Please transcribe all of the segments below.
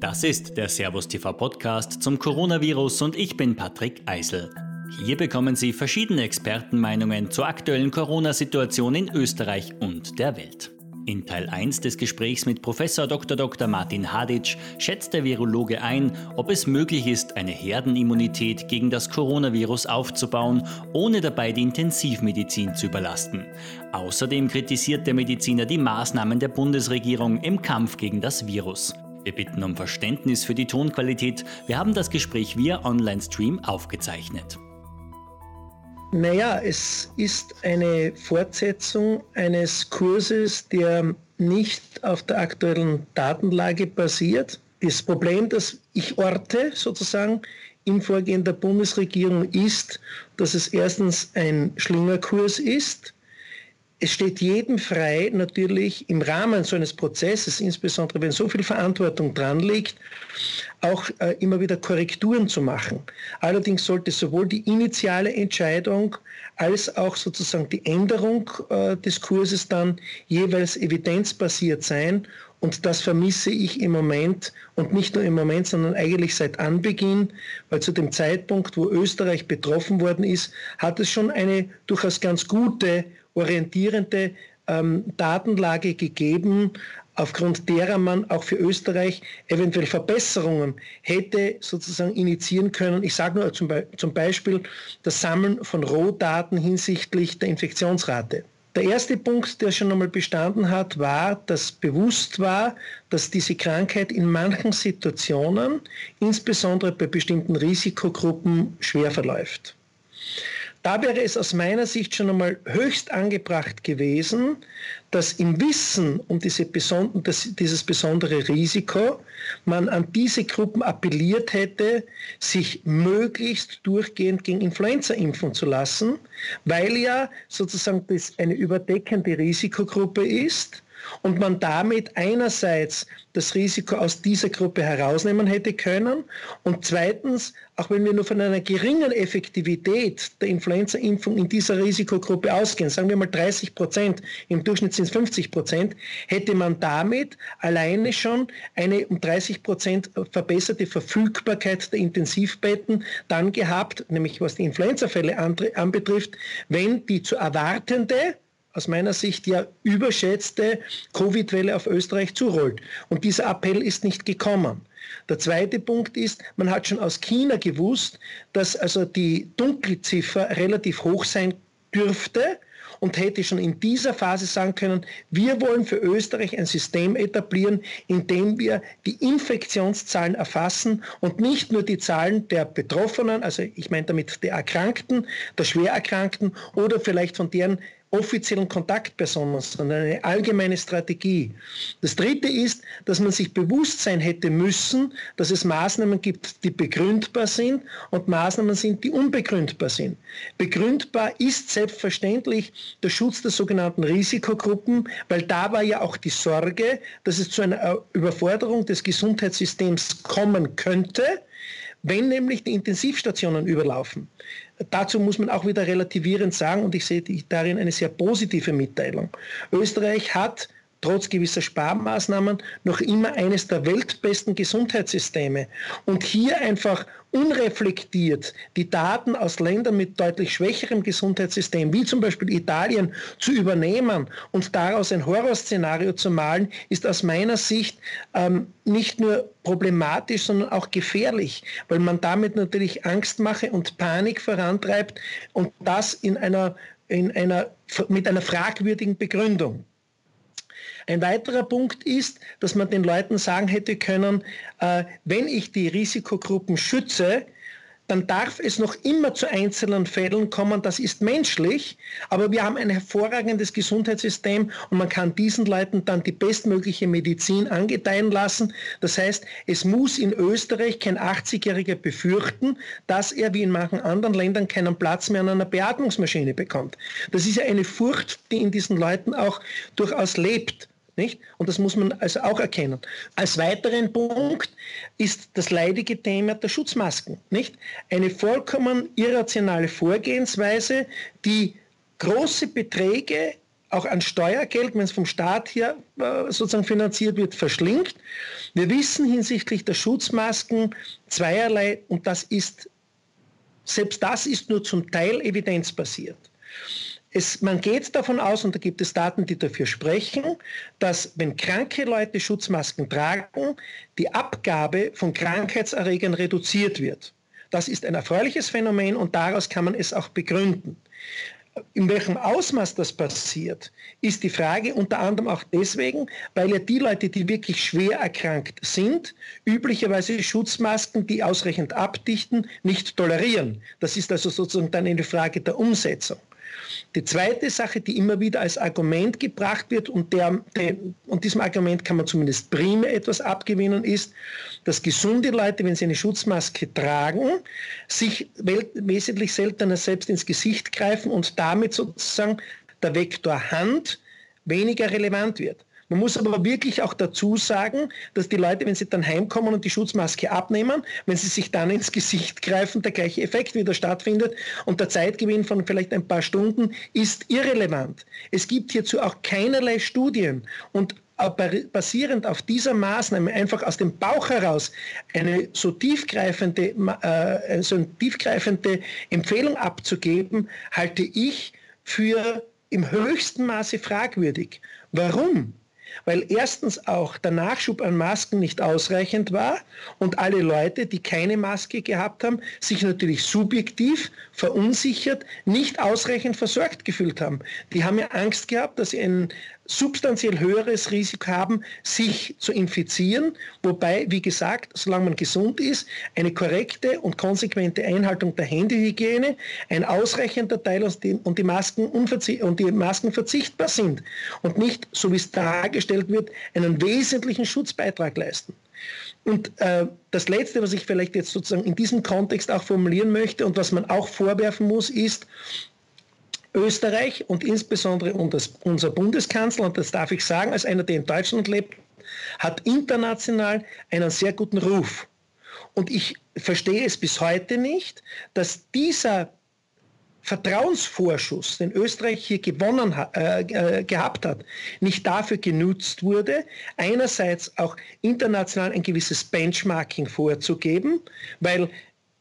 Das ist der Servus TV Podcast zum Coronavirus und ich bin Patrick Eisel. Hier bekommen Sie verschiedene Expertenmeinungen zur aktuellen Corona-Situation in Österreich und der Welt. In Teil 1 des Gesprächs mit Prof. Dr. Dr. Martin Hadic schätzt der Virologe ein, ob es möglich ist, eine Herdenimmunität gegen das Coronavirus aufzubauen, ohne dabei die Intensivmedizin zu überlasten. Außerdem kritisiert der Mediziner die Maßnahmen der Bundesregierung im Kampf gegen das Virus. Wir bitten um Verständnis für die Tonqualität. Wir haben das Gespräch via Online-Stream aufgezeichnet. Naja, es ist eine Fortsetzung eines Kurses, der nicht auf der aktuellen Datenlage basiert. Das Problem, das ich orte sozusagen im Vorgehen der Bundesregierung ist, dass es erstens ein Schlingerkurs ist, es steht jedem frei, natürlich im Rahmen so eines Prozesses, insbesondere wenn so viel Verantwortung dran liegt, auch äh, immer wieder Korrekturen zu machen. Allerdings sollte sowohl die initiale Entscheidung als auch sozusagen die Änderung äh, des Kurses dann jeweils evidenzbasiert sein. Und das vermisse ich im Moment und nicht nur im Moment, sondern eigentlich seit Anbeginn, weil zu dem Zeitpunkt, wo Österreich betroffen worden ist, hat es schon eine durchaus ganz gute orientierende ähm, Datenlage gegeben, aufgrund derer man auch für Österreich eventuell Verbesserungen hätte sozusagen initiieren können. Ich sage nur zum, Be zum Beispiel das Sammeln von Rohdaten hinsichtlich der Infektionsrate. Der erste Punkt, der schon einmal bestanden hat, war, dass bewusst war, dass diese Krankheit in manchen Situationen, insbesondere bei bestimmten Risikogruppen, schwer verläuft. Da wäre es aus meiner Sicht schon einmal höchst angebracht gewesen, dass im Wissen um diese beson das, dieses besondere Risiko man an diese Gruppen appelliert hätte, sich möglichst durchgehend gegen Influenza impfen zu lassen, weil ja sozusagen das eine überdeckende Risikogruppe ist und man damit einerseits das Risiko aus dieser Gruppe herausnehmen hätte können und zweitens, auch wenn wir nur von einer geringen Effektivität der Influenza-Impfung in dieser Risikogruppe ausgehen, sagen wir mal 30 Prozent, im Durchschnitt sind es 50 Prozent, hätte man damit alleine schon eine um 30 Prozent verbesserte Verfügbarkeit der Intensivbetten dann gehabt, nämlich was die Influenza-Fälle anbetrifft, wenn die zu erwartende aus meiner Sicht ja überschätzte Covid-Welle auf Österreich zurollt. Und dieser Appell ist nicht gekommen. Der zweite Punkt ist, man hat schon aus China gewusst, dass also die Dunkelziffer relativ hoch sein dürfte und hätte schon in dieser Phase sagen können, wir wollen für Österreich ein System etablieren, in dem wir die Infektionszahlen erfassen und nicht nur die Zahlen der Betroffenen, also ich meine damit der Erkrankten, der Schwererkrankten oder vielleicht von deren offiziellen Kontaktpersonen, sondern eine allgemeine Strategie. Das Dritte ist, dass man sich bewusst sein hätte müssen, dass es Maßnahmen gibt, die begründbar sind und Maßnahmen sind, die unbegründbar sind. Begründbar ist selbstverständlich der Schutz der sogenannten Risikogruppen, weil da war ja auch die Sorge, dass es zu einer Überforderung des Gesundheitssystems kommen könnte, wenn nämlich die Intensivstationen überlaufen. Dazu muss man auch wieder relativierend sagen, und ich sehe darin eine sehr positive Mitteilung. Österreich hat trotz gewisser Sparmaßnahmen noch immer eines der weltbesten Gesundheitssysteme. Und hier einfach unreflektiert die Daten aus Ländern mit deutlich schwächerem Gesundheitssystem, wie zum Beispiel Italien, zu übernehmen und daraus ein Horrorszenario zu malen, ist aus meiner Sicht ähm, nicht nur problematisch, sondern auch gefährlich, weil man damit natürlich Angstmache und Panik vorantreibt und das in einer, in einer, mit einer fragwürdigen Begründung. Ein weiterer Punkt ist, dass man den Leuten sagen hätte können, äh, wenn ich die Risikogruppen schütze, dann darf es noch immer zu einzelnen Fällen kommen. Das ist menschlich, aber wir haben ein hervorragendes Gesundheitssystem und man kann diesen Leuten dann die bestmögliche Medizin angedeihen lassen. Das heißt, es muss in Österreich kein 80-Jähriger befürchten, dass er wie in manchen anderen Ländern keinen Platz mehr an einer Beatmungsmaschine bekommt. Das ist ja eine Furcht, die in diesen Leuten auch durchaus lebt. Nicht? Und das muss man also auch erkennen. Als weiteren Punkt ist das leidige Thema der Schutzmasken. Nicht? Eine vollkommen irrationale Vorgehensweise, die große Beträge auch an Steuergeld, wenn es vom Staat hier äh, sozusagen finanziert wird, verschlingt. Wir wissen hinsichtlich der Schutzmasken zweierlei und das ist, selbst das ist nur zum Teil evidenzbasiert. Es, man geht davon aus, und da gibt es Daten, die dafür sprechen, dass wenn kranke Leute Schutzmasken tragen, die Abgabe von Krankheitserregern reduziert wird. Das ist ein erfreuliches Phänomen und daraus kann man es auch begründen. In welchem Ausmaß das passiert, ist die Frage unter anderem auch deswegen, weil ja die Leute, die wirklich schwer erkrankt sind, üblicherweise Schutzmasken, die ausreichend abdichten, nicht tolerieren. Das ist also sozusagen dann eine Frage der Umsetzung. Die zweite Sache, die immer wieder als Argument gebracht wird und, der, der, und diesem Argument kann man zumindest primär etwas abgewinnen, ist, dass gesunde Leute, wenn sie eine Schutzmaske tragen, sich wesentlich seltener selbst ins Gesicht greifen und damit sozusagen der Vektor Hand weniger relevant wird. Man muss aber wirklich auch dazu sagen, dass die Leute, wenn sie dann heimkommen und die Schutzmaske abnehmen, wenn sie sich dann ins Gesicht greifen, der gleiche Effekt wieder stattfindet und der Zeitgewinn von vielleicht ein paar Stunden ist irrelevant. Es gibt hierzu auch keinerlei Studien und basierend auf dieser Maßnahme einfach aus dem Bauch heraus eine so tiefgreifende, äh, so eine tiefgreifende Empfehlung abzugeben, halte ich für im höchsten Maße fragwürdig. Warum? Weil erstens auch der Nachschub an Masken nicht ausreichend war und alle Leute, die keine Maske gehabt haben, sich natürlich subjektiv verunsichert, nicht ausreichend versorgt gefühlt haben. Die haben ja Angst gehabt, dass sie ein substanziell höheres Risiko haben, sich zu infizieren. Wobei, wie gesagt, solange man gesund ist, eine korrekte und konsequente Einhaltung der Händehygiene ein ausreichender Teil und die Masken, und die Masken verzichtbar sind und nicht, so wie es dargestellt wird, einen wesentlichen Schutzbeitrag leisten. Und äh, das Letzte, was ich vielleicht jetzt sozusagen in diesem Kontext auch formulieren möchte und was man auch vorwerfen muss, ist, Österreich und insbesondere unser Bundeskanzler, und das darf ich sagen, als einer, der in Deutschland lebt, hat international einen sehr guten Ruf. Und ich verstehe es bis heute nicht, dass dieser Vertrauensvorschuss, den Österreich hier gewonnen äh, äh, gehabt hat, nicht dafür genutzt wurde, einerseits auch international ein gewisses Benchmarking vorzugeben, weil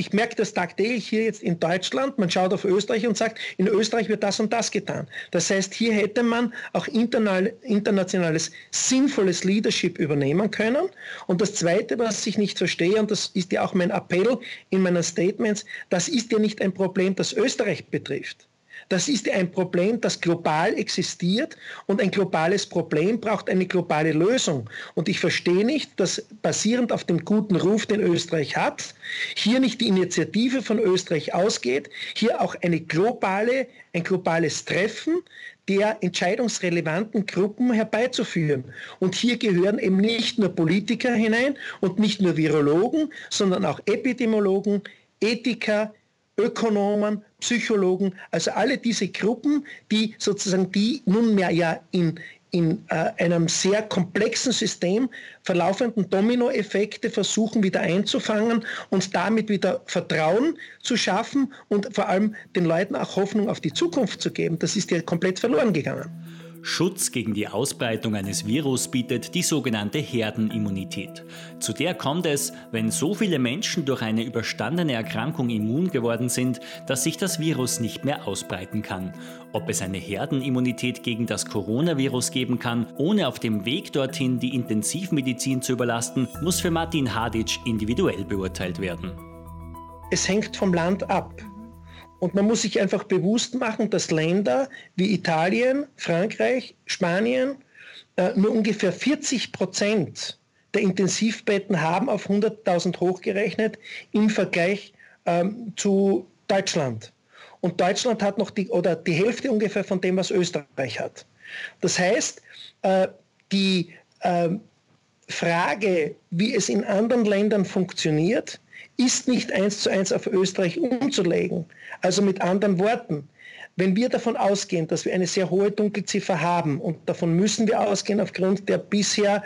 ich merke das tagtäglich hier jetzt in Deutschland. Man schaut auf Österreich und sagt, in Österreich wird das und das getan. Das heißt, hier hätte man auch internationales, sinnvolles Leadership übernehmen können. Und das Zweite, was ich nicht verstehe, und das ist ja auch mein Appell in meinen Statements, das ist ja nicht ein Problem, das Österreich betrifft. Das ist ein Problem, das global existiert und ein globales Problem braucht eine globale Lösung. Und ich verstehe nicht, dass basierend auf dem guten Ruf, den Österreich hat, hier nicht die Initiative von Österreich ausgeht, hier auch eine globale, ein globales Treffen der entscheidungsrelevanten Gruppen herbeizuführen. Und hier gehören eben nicht nur Politiker hinein und nicht nur Virologen, sondern auch Epidemiologen, Ethiker, Ökonomen, Psychologen, also alle diese Gruppen, die sozusagen die nunmehr ja in, in äh, einem sehr komplexen System verlaufenden Dominoeffekte versuchen wieder einzufangen und damit wieder Vertrauen zu schaffen und vor allem den Leuten auch Hoffnung auf die Zukunft zu geben. Das ist ja komplett verloren gegangen. Schutz gegen die Ausbreitung eines Virus bietet die sogenannte Herdenimmunität. Zu der kommt es, wenn so viele Menschen durch eine überstandene Erkrankung immun geworden sind, dass sich das Virus nicht mehr ausbreiten kann. Ob es eine Herdenimmunität gegen das Coronavirus geben kann, ohne auf dem Weg dorthin die Intensivmedizin zu überlasten, muss für Martin Hadic individuell beurteilt werden. Es hängt vom Land ab. Und man muss sich einfach bewusst machen, dass Länder wie Italien, Frankreich, Spanien äh, nur ungefähr 40 Prozent der Intensivbetten haben auf 100.000 hochgerechnet im Vergleich ähm, zu Deutschland. Und Deutschland hat noch die, oder die Hälfte ungefähr von dem, was Österreich hat. Das heißt, äh, die äh, Frage, wie es in anderen Ländern funktioniert, ist nicht eins zu eins auf Österreich umzulegen. Also mit anderen Worten, wenn wir davon ausgehen, dass wir eine sehr hohe Dunkelziffer haben, und davon müssen wir ausgehen aufgrund der bisher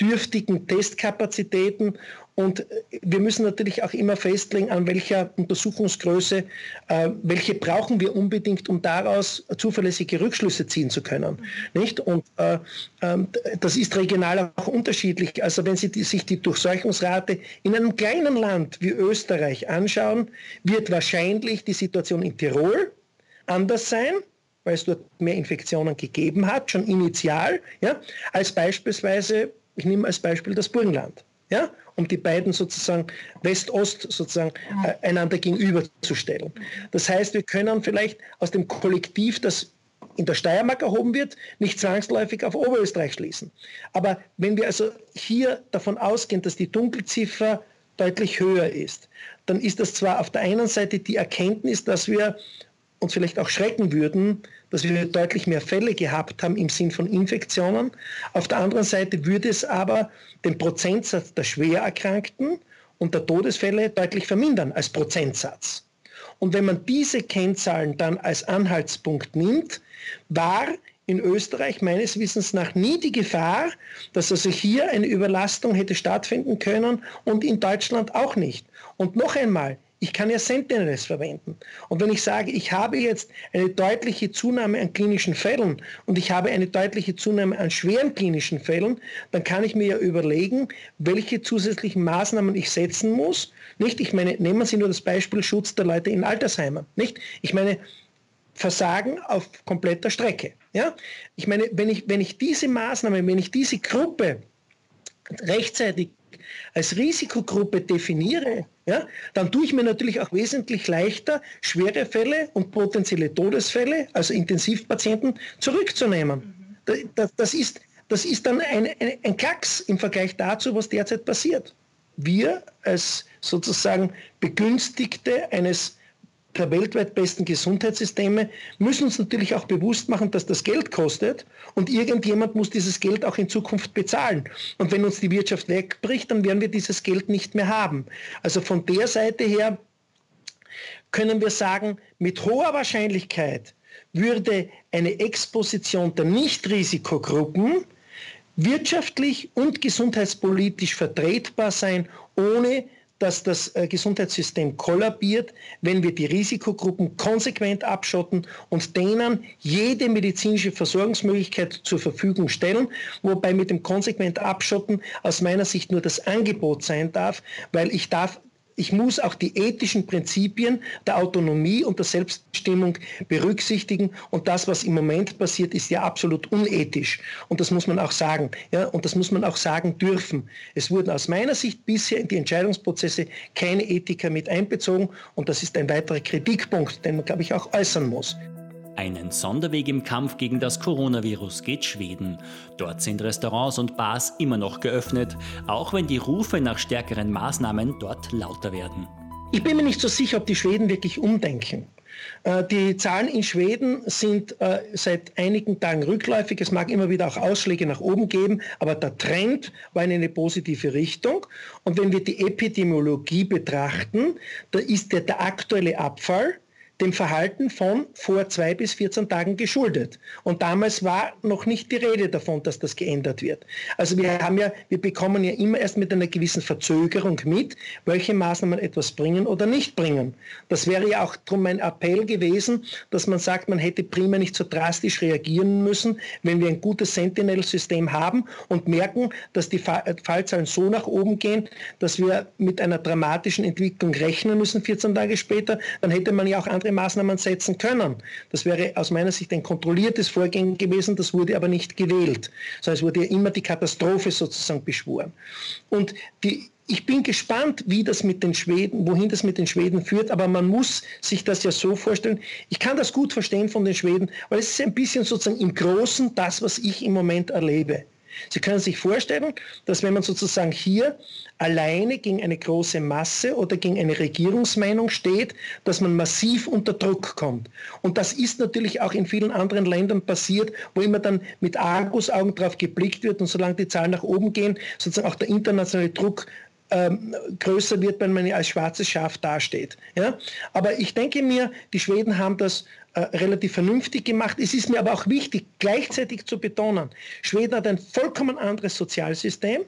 dürftigen Testkapazitäten Und wir müssen natürlich auch immer festlegen, an welcher Untersuchungsgröße, äh, welche brauchen wir unbedingt, um daraus zuverlässige Rückschlüsse ziehen zu können. Nicht? Und äh, äh, das ist regional auch unterschiedlich. Also wenn Sie die, sich die Durchseuchungsrate in einem kleinen Land wie Österreich anschauen, wird wahrscheinlich die Situation in Tirol anders sein weil es dort mehr Infektionen gegeben hat, schon initial, ja, als beispielsweise, ich nehme als Beispiel das Burgenland, ja, um die beiden sozusagen West-Ost sozusagen äh, einander gegenüberzustellen. Das heißt, wir können vielleicht aus dem Kollektiv, das in der Steiermark erhoben wird, nicht zwangsläufig auf Oberösterreich schließen. Aber wenn wir also hier davon ausgehen, dass die Dunkelziffer deutlich höher ist, dann ist das zwar auf der einen Seite die Erkenntnis, dass wir uns vielleicht auch schrecken würden, dass wir deutlich mehr Fälle gehabt haben im Sinn von Infektionen. Auf der anderen Seite würde es aber den Prozentsatz der Schwererkrankten und der Todesfälle deutlich vermindern als Prozentsatz. Und wenn man diese Kennzahlen dann als Anhaltspunkt nimmt, war in Österreich meines Wissens nach nie die Gefahr, dass also hier eine Überlastung hätte stattfinden können und in Deutschland auch nicht. Und noch einmal, ich kann ja Sentinels verwenden. Und wenn ich sage, ich habe jetzt eine deutliche Zunahme an klinischen Fällen und ich habe eine deutliche Zunahme an schweren klinischen Fällen, dann kann ich mir ja überlegen, welche zusätzlichen Maßnahmen ich setzen muss. Nicht, ich meine, nehmen Sie nur das Beispiel Schutz der Leute in Altersheimen. Nicht, ich meine, Versagen auf kompletter Strecke. Ja? Ich meine, wenn ich, wenn ich diese Maßnahmen, wenn ich diese Gruppe rechtzeitig als Risikogruppe definiere, ja, dann tue ich mir natürlich auch wesentlich leichter, schwere Fälle und potenzielle Todesfälle, also Intensivpatienten, zurückzunehmen. Mhm. Das, das, ist, das ist dann ein, ein, ein Klacks im Vergleich dazu, was derzeit passiert. Wir als sozusagen Begünstigte eines der weltweit besten Gesundheitssysteme, müssen uns natürlich auch bewusst machen, dass das Geld kostet und irgendjemand muss dieses Geld auch in Zukunft bezahlen. Und wenn uns die Wirtschaft wegbricht, dann werden wir dieses Geld nicht mehr haben. Also von der Seite her können wir sagen, mit hoher Wahrscheinlichkeit würde eine Exposition der Nichtrisikogruppen wirtschaftlich und gesundheitspolitisch vertretbar sein, ohne dass das äh, Gesundheitssystem kollabiert, wenn wir die Risikogruppen konsequent abschotten und denen jede medizinische Versorgungsmöglichkeit zur Verfügung stellen, wobei mit dem konsequent Abschotten aus meiner Sicht nur das Angebot sein darf, weil ich darf ich muss auch die ethischen Prinzipien der Autonomie und der Selbstbestimmung berücksichtigen. Und das, was im Moment passiert, ist ja absolut unethisch. Und das muss man auch sagen. Ja, und das muss man auch sagen dürfen. Es wurden aus meiner Sicht bisher in die Entscheidungsprozesse keine Ethiker mit einbezogen. Und das ist ein weiterer Kritikpunkt, den man, glaube ich, auch äußern muss. Einen Sonderweg im Kampf gegen das Coronavirus geht Schweden. Dort sind Restaurants und Bars immer noch geöffnet, auch wenn die Rufe nach stärkeren Maßnahmen dort lauter werden. Ich bin mir nicht so sicher, ob die Schweden wirklich umdenken. Äh, die Zahlen in Schweden sind äh, seit einigen Tagen rückläufig. Es mag immer wieder auch Ausschläge nach oben geben, aber der Trend war in eine positive Richtung. Und wenn wir die Epidemiologie betrachten, da ist der, der aktuelle Abfall dem Verhalten von vor zwei bis 14 Tagen geschuldet. Und damals war noch nicht die Rede davon, dass das geändert wird. Also wir haben ja, wir bekommen ja immer erst mit einer gewissen Verzögerung mit, welche Maßnahmen etwas bringen oder nicht bringen. Das wäre ja auch drum mein Appell gewesen, dass man sagt, man hätte prima nicht so drastisch reagieren müssen, wenn wir ein gutes Sentinel-System haben und merken, dass die Fallzahlen so nach oben gehen, dass wir mit einer dramatischen Entwicklung rechnen müssen 14 Tage später, dann hätte man ja auch andere Maßnahmen setzen können. Das wäre aus meiner Sicht ein kontrolliertes Vorgehen gewesen, das wurde aber nicht gewählt, sondern es wurde ja immer die Katastrophe sozusagen beschworen. Und die, ich bin gespannt, wie das mit den Schweden, wohin das mit den Schweden führt, aber man muss sich das ja so vorstellen. Ich kann das gut verstehen von den Schweden, weil es ist ein bisschen sozusagen im Großen das, was ich im Moment erlebe. Sie können sich vorstellen, dass wenn man sozusagen hier alleine gegen eine große Masse oder gegen eine Regierungsmeinung steht, dass man massiv unter Druck kommt. Und das ist natürlich auch in vielen anderen Ländern passiert, wo immer dann mit Argusaugen drauf geblickt wird und solange die Zahlen nach oben gehen, sozusagen auch der internationale Druck ähm, größer wird, wenn man als schwarzes Schaf dasteht. Ja? Aber ich denke mir, die Schweden haben das äh, relativ vernünftig gemacht. Es ist mir aber auch wichtig, gleichzeitig zu betonen, Schweden hat ein vollkommen anderes Sozialsystem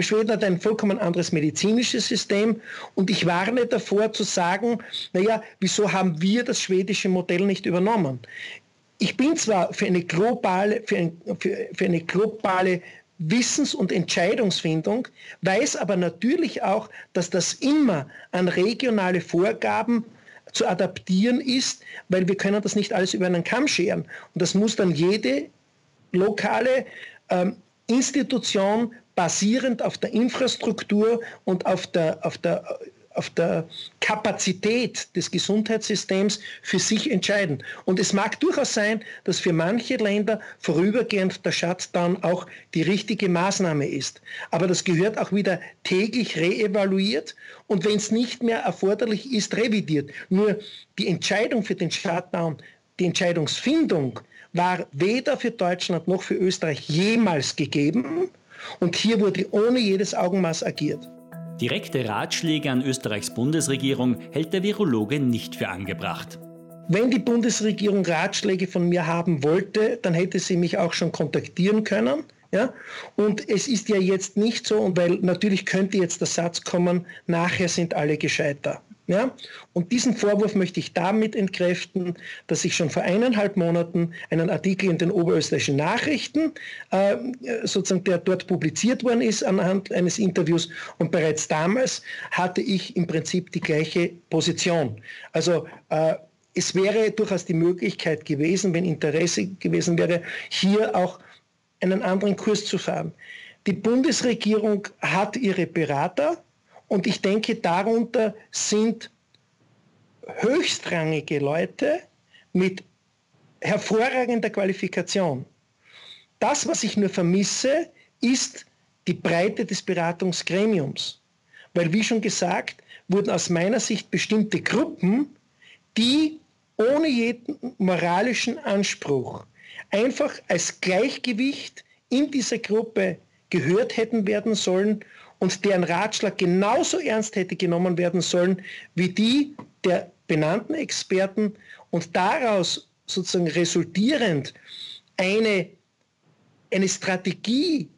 Schweden hat ein vollkommen anderes medizinisches System und ich warne davor zu sagen, naja, wieso haben wir das schwedische Modell nicht übernommen? Ich bin zwar für eine globale, für, ein, für, für eine globale Wissens- und Entscheidungsfindung, weiß aber natürlich auch, dass das immer an regionale Vorgaben zu adaptieren ist, weil wir können das nicht alles über einen Kamm scheren. Und das muss dann jede lokale ähm, Institution basierend auf der Infrastruktur und auf der, auf der auf der Kapazität des Gesundheitssystems für sich entscheiden. Und es mag durchaus sein, dass für manche Länder vorübergehend der Shutdown auch die richtige Maßnahme ist. Aber das gehört auch wieder täglich reevaluiert und wenn es nicht mehr erforderlich ist, revidiert. Nur die Entscheidung für den Shutdown, die Entscheidungsfindung war weder für Deutschland noch für Österreich jemals gegeben. Und hier wurde ohne jedes Augenmaß agiert. Direkte Ratschläge an Österreichs Bundesregierung hält der Virologe nicht für angebracht. Wenn die Bundesregierung Ratschläge von mir haben wollte, dann hätte sie mich auch schon kontaktieren können. Ja? Und es ist ja jetzt nicht so, weil natürlich könnte jetzt der Satz kommen, nachher sind alle gescheiter. Ja? Und diesen Vorwurf möchte ich damit entkräften, dass ich schon vor eineinhalb Monaten einen Artikel in den oberösterreichischen Nachrichten, äh, sozusagen der dort publiziert worden ist anhand eines Interviews, und bereits damals hatte ich im Prinzip die gleiche Position. Also äh, es wäre durchaus die Möglichkeit gewesen, wenn Interesse gewesen wäre, hier auch einen anderen Kurs zu fahren. Die Bundesregierung hat ihre Berater, und ich denke, darunter sind höchstrangige Leute mit hervorragender Qualifikation. Das, was ich nur vermisse, ist die Breite des Beratungsgremiums. Weil, wie schon gesagt, wurden aus meiner Sicht bestimmte Gruppen, die ohne jeden moralischen Anspruch einfach als Gleichgewicht in dieser Gruppe gehört hätten werden sollen und deren Ratschlag genauso ernst hätte genommen werden sollen wie die der benannten Experten und daraus sozusagen resultierend eine, eine Strategie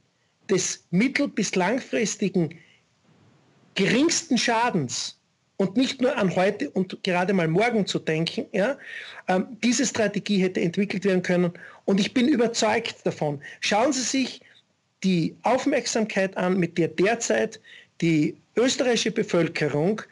des mittel- bis langfristigen geringsten Schadens und nicht nur an heute und gerade mal morgen zu denken, ja, ähm, diese Strategie hätte entwickelt werden können. Und ich bin überzeugt davon. Schauen Sie sich die Aufmerksamkeit an, mit der derzeit die österreichische Bevölkerung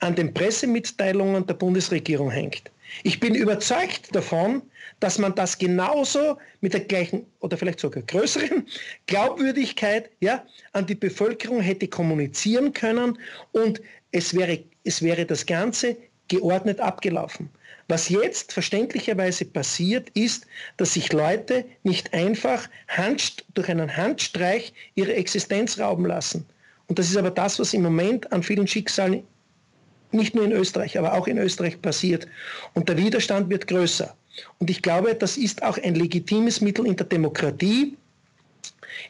an den Pressemitteilungen der Bundesregierung hängt. Ich bin überzeugt davon, dass man das genauso mit der gleichen oder vielleicht sogar größeren Glaubwürdigkeit ja, an die Bevölkerung hätte kommunizieren können und es wäre, es wäre das Ganze geordnet abgelaufen. Was jetzt verständlicherweise passiert, ist, dass sich Leute nicht einfach durch einen Handstreich ihre Existenz rauben lassen. Und das ist aber das, was im Moment an vielen Schicksalen nicht nur in Österreich, aber auch in Österreich passiert. Und der Widerstand wird größer. Und ich glaube, das ist auch ein legitimes Mittel in der Demokratie,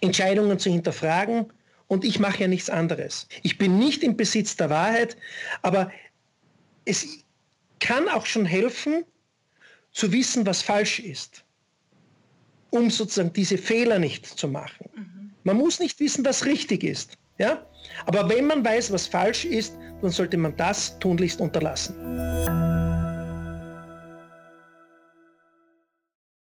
Entscheidungen zu hinterfragen. Und ich mache ja nichts anderes. Ich bin nicht im Besitz der Wahrheit, aber es kann auch schon helfen, zu wissen, was falsch ist, um sozusagen diese Fehler nicht zu machen. Mhm. Man muss nicht wissen, was richtig ist. Ja? Aber wenn man weiß, was falsch ist, dann sollte man das tunlichst unterlassen.